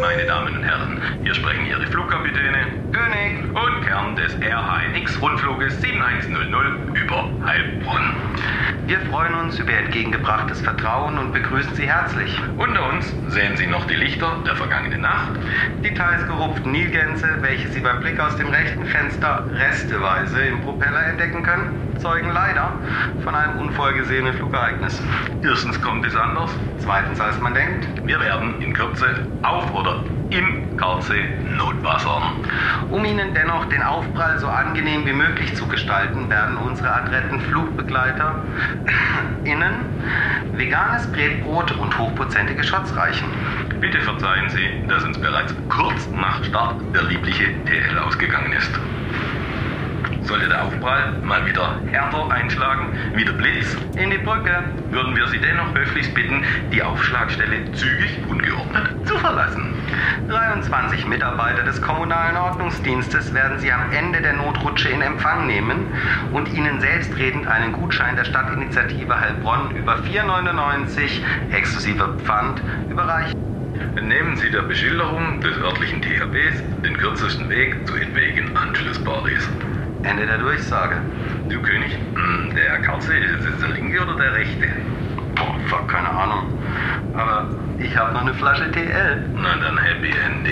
Meine Damen und Herren, hier sprechen Ihre Flugkapitäne König! und Kern des RHNX-Rundfluges 7100 über Heilbronn. Wir freuen uns über Ihr entgegengebrachtes Vertrauen und begrüßen Sie herzlich. Unter uns sehen Sie noch die Lichter der vergangenen Nacht. Die teils gerupften Nilgänse, welche Sie beim Blick aus dem rechten Fenster resteweise im Propeller entdecken können, zeugen leider von einem unvorhergesehenen Flugereignis. Erstens kommt es anders. Zweitens, als man denkt. Wir werden in Kürze auf oder im Karlsee notwassern. Um Ihnen dennoch den Aufprall so angenehm wie möglich zu gestalten, werden unsere adretten Flugbegleiter innen veganes Bretbrot und hochprozentige Shots reichen. Bitte verzeihen Sie, dass uns bereits kurz nach Start der liebliche TL ausgegangen ist. Sollte der Aufprall mal wieder härter einschlagen, wie der Blitz, In die Brücke. würden wir Sie dennoch höflichst bitten, die Aufschlagstelle zügig und geordnet zu verlassen. 23 Mitarbeiter des kommunalen Ordnungsdienstes werden Sie am Ende der Notrutsche in Empfang nehmen und Ihnen selbstredend einen Gutschein der Stadtinitiative Heilbronn über 4,99 exklusive Pfand überreichen. Nehmen Sie der Beschilderung des örtlichen THBs den kürzesten Weg zu etwaigen Anschlussparis. Ende der Durchsage. Du König, hm, der Karlsee, ist es der linke oder der rechte? Boah, fuck, keine Ahnung. Aber ich habe noch eine Flasche TL. Na dann Happy Ending.